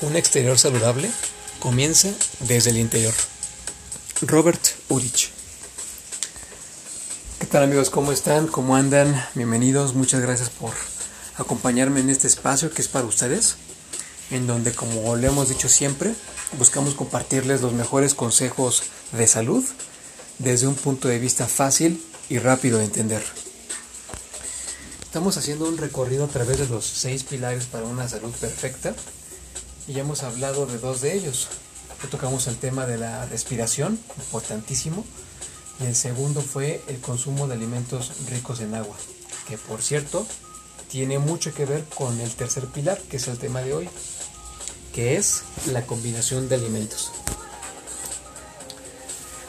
Un exterior saludable comienza desde el interior. Robert Urich. ¿Qué tal amigos? ¿Cómo están? ¿Cómo andan? Bienvenidos. Muchas gracias por acompañarme en este espacio que es para ustedes, en donde como le hemos dicho siempre, buscamos compartirles los mejores consejos de salud desde un punto de vista fácil y rápido de entender. Estamos haciendo un recorrido a través de los seis pilares para una salud perfecta y ya hemos hablado de dos de ellos. Hoy tocamos el tema de la respiración, importantísimo, y el segundo fue el consumo de alimentos ricos en agua, que por cierto tiene mucho que ver con el tercer pilar, que es el tema de hoy, que es la combinación de alimentos.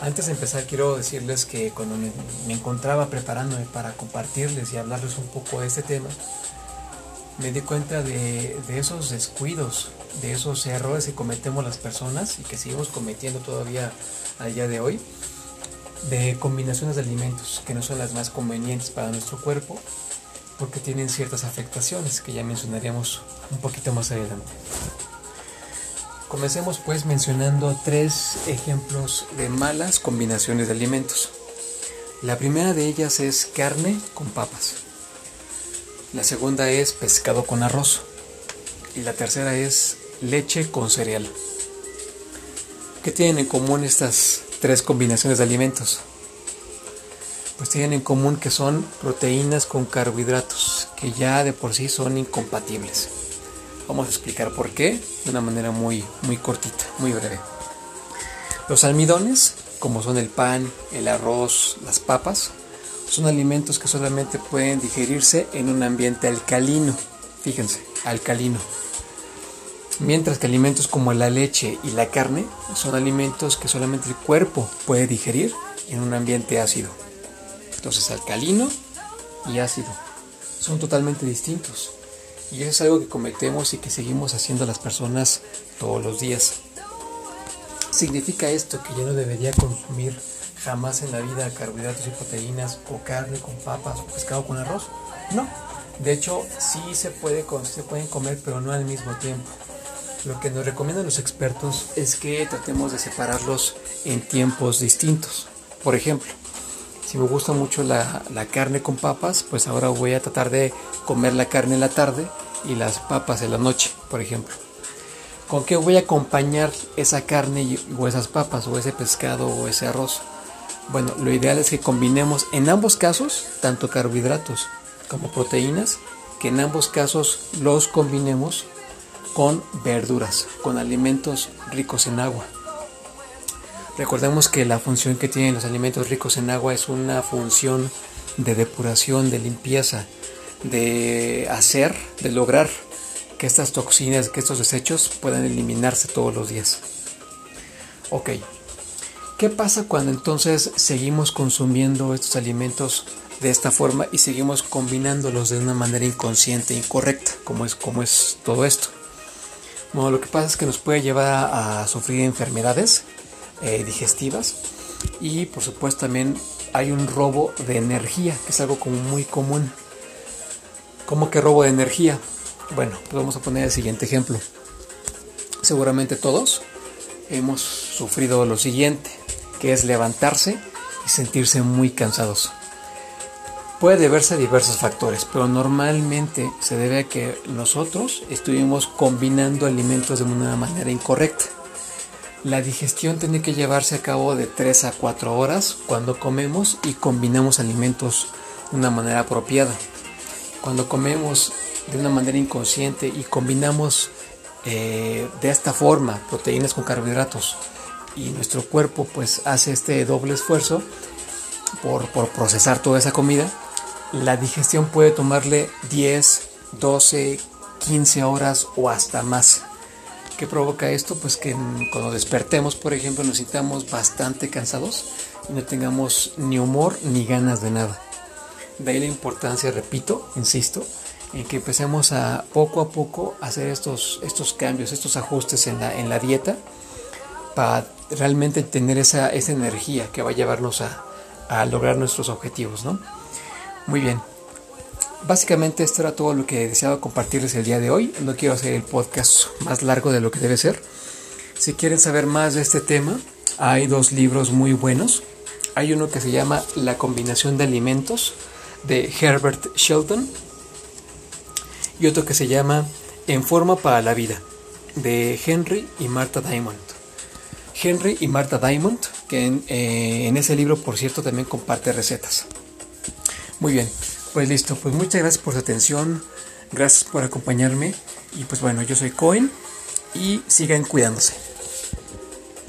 Antes de empezar quiero decirles que cuando me, encontraba preparándome para compartirles y hablarles un poco de este tema, me di cuenta de, esos descuidos, de esos errores que cometemos las personas y que seguimos cometiendo todavía al día de hoy, de combinaciones de alimentos que no son las más convenientes para nuestro cuerpo, porque tienen ciertas afectaciones que ya mencionaríamos un poquito más adelante. Comencemos pues mencionando tres ejemplos de malas combinaciones de alimentos. La primera de ellas es carne con papas. La segunda es pescado con arroz. Y la tercera es leche con cereal. ¿Qué tienen en común estas tres combinaciones de alimentos? Pues tienen en común que son proteínas con carbohidratos, que ya de por sí son incompatibles. Vamos a explicar por qué de una manera muy, muy cortita, muy breve. Los almidones, como son el pan, el arroz, las papas, son alimentos que solamente pueden digerirse en un ambiente alcalino. Fíjense, alcalino. Mientras que alimentos como la leche y la carne son alimentos que solamente el cuerpo puede digerir en un ambiente ácido. Entonces, alcalino y ácido son totalmente distintos. Y eso es algo que cometemos y que seguimos haciendo las personas todos los días. ¿Significa esto que yo no debería consumir jamás en la vida carbohidratos y proteínas o carne con papas o pescado con arroz? No. De hecho, sí se, puede, se pueden comer, pero no al mismo tiempo. Lo que nos recomiendan los expertos es que tratemos de separarlos en tiempos distintos. Por ejemplo, si me gusta mucho la, carne con papas, pues ahora voy a tratar de comer la carne en la tarde y las papas en la noche, por ejemplo. ¿Con qué voy a acompañar esa carne o esas papas o ese pescado o ese arroz? Bueno, lo ideal es que combinemos en ambos casos tanto carbohidratos como proteínas, que en ambos casos los combinemos con verduras, con alimentos ricos en agua. Recordemos que la función que tienen los alimentos ricos en agua es una función de depuración, de limpieza, de hacer, de lograr que estas toxinas, que estos desechos puedan eliminarse todos los días. Ok, ¿qué pasa cuando entonces seguimos consumiendo estos alimentos de esta forma y seguimos combinándolos de una manera inconsciente, incorrecta, como es, como es todo esto? Bueno, lo que pasa es que nos puede llevar a sufrir enfermedades, eh, digestivas y por supuesto también hay un robo de energía, que es algo muy común. ¿Cómo que robo de energía? Bueno, pues vamos a poner el siguiente ejemplo. Seguramente todos hemos sufrido lo siguiente, que es levantarse y sentirse muy cansados. Puede deberse a diversos factores, pero normalmente se debe a que nosotros estuvimos combinando alimentos de una manera incorrecta. La digestión tiene que llevarse a cabo de 3 a 4 horas cuando comemos y combinamos alimentos de una manera apropiada. Cuando comemos de una manera inconsciente y combinamos eh, de esta forma proteínas con carbohidratos y nuestro cuerpo pues hace este doble esfuerzo por, por procesar toda esa comida, la digestión puede tomarle 10, 12, 15 horas o hasta más. ¿Qué provoca esto? Pues que cuando despertemos, por ejemplo, nos sintamos bastante cansados y no tengamos ni humor ni ganas de nada. De ahí la importancia, repito, insisto, en que empecemos a poco a poco hacer estos, estos cambios, estos ajustes en la, en la dieta para realmente tener esa, esa energía que va a llevarnos a, a lograr nuestros objetivos, ¿no? Muy bien. básicamente esto era todo lo que deseaba compartirles el día de hoy. No quiero hacer el podcast más largo de lo que debe ser. Si quieren saber más de este tema, hay dos libros muy buenos. Hay uno que se llama La combinación de alimentos de Herbert Shelton y otro que se llama En forma para la vida de Henry y Martha Diamond. Henry y Martha Diamond, que en, eh, en ese libro, por cierto, también comparte recetas. Muy bien, pues listo, pues muchas gracias por su atención, gracias por acompañarme y pues bueno, yo soy Cohen y sigan cuidándose.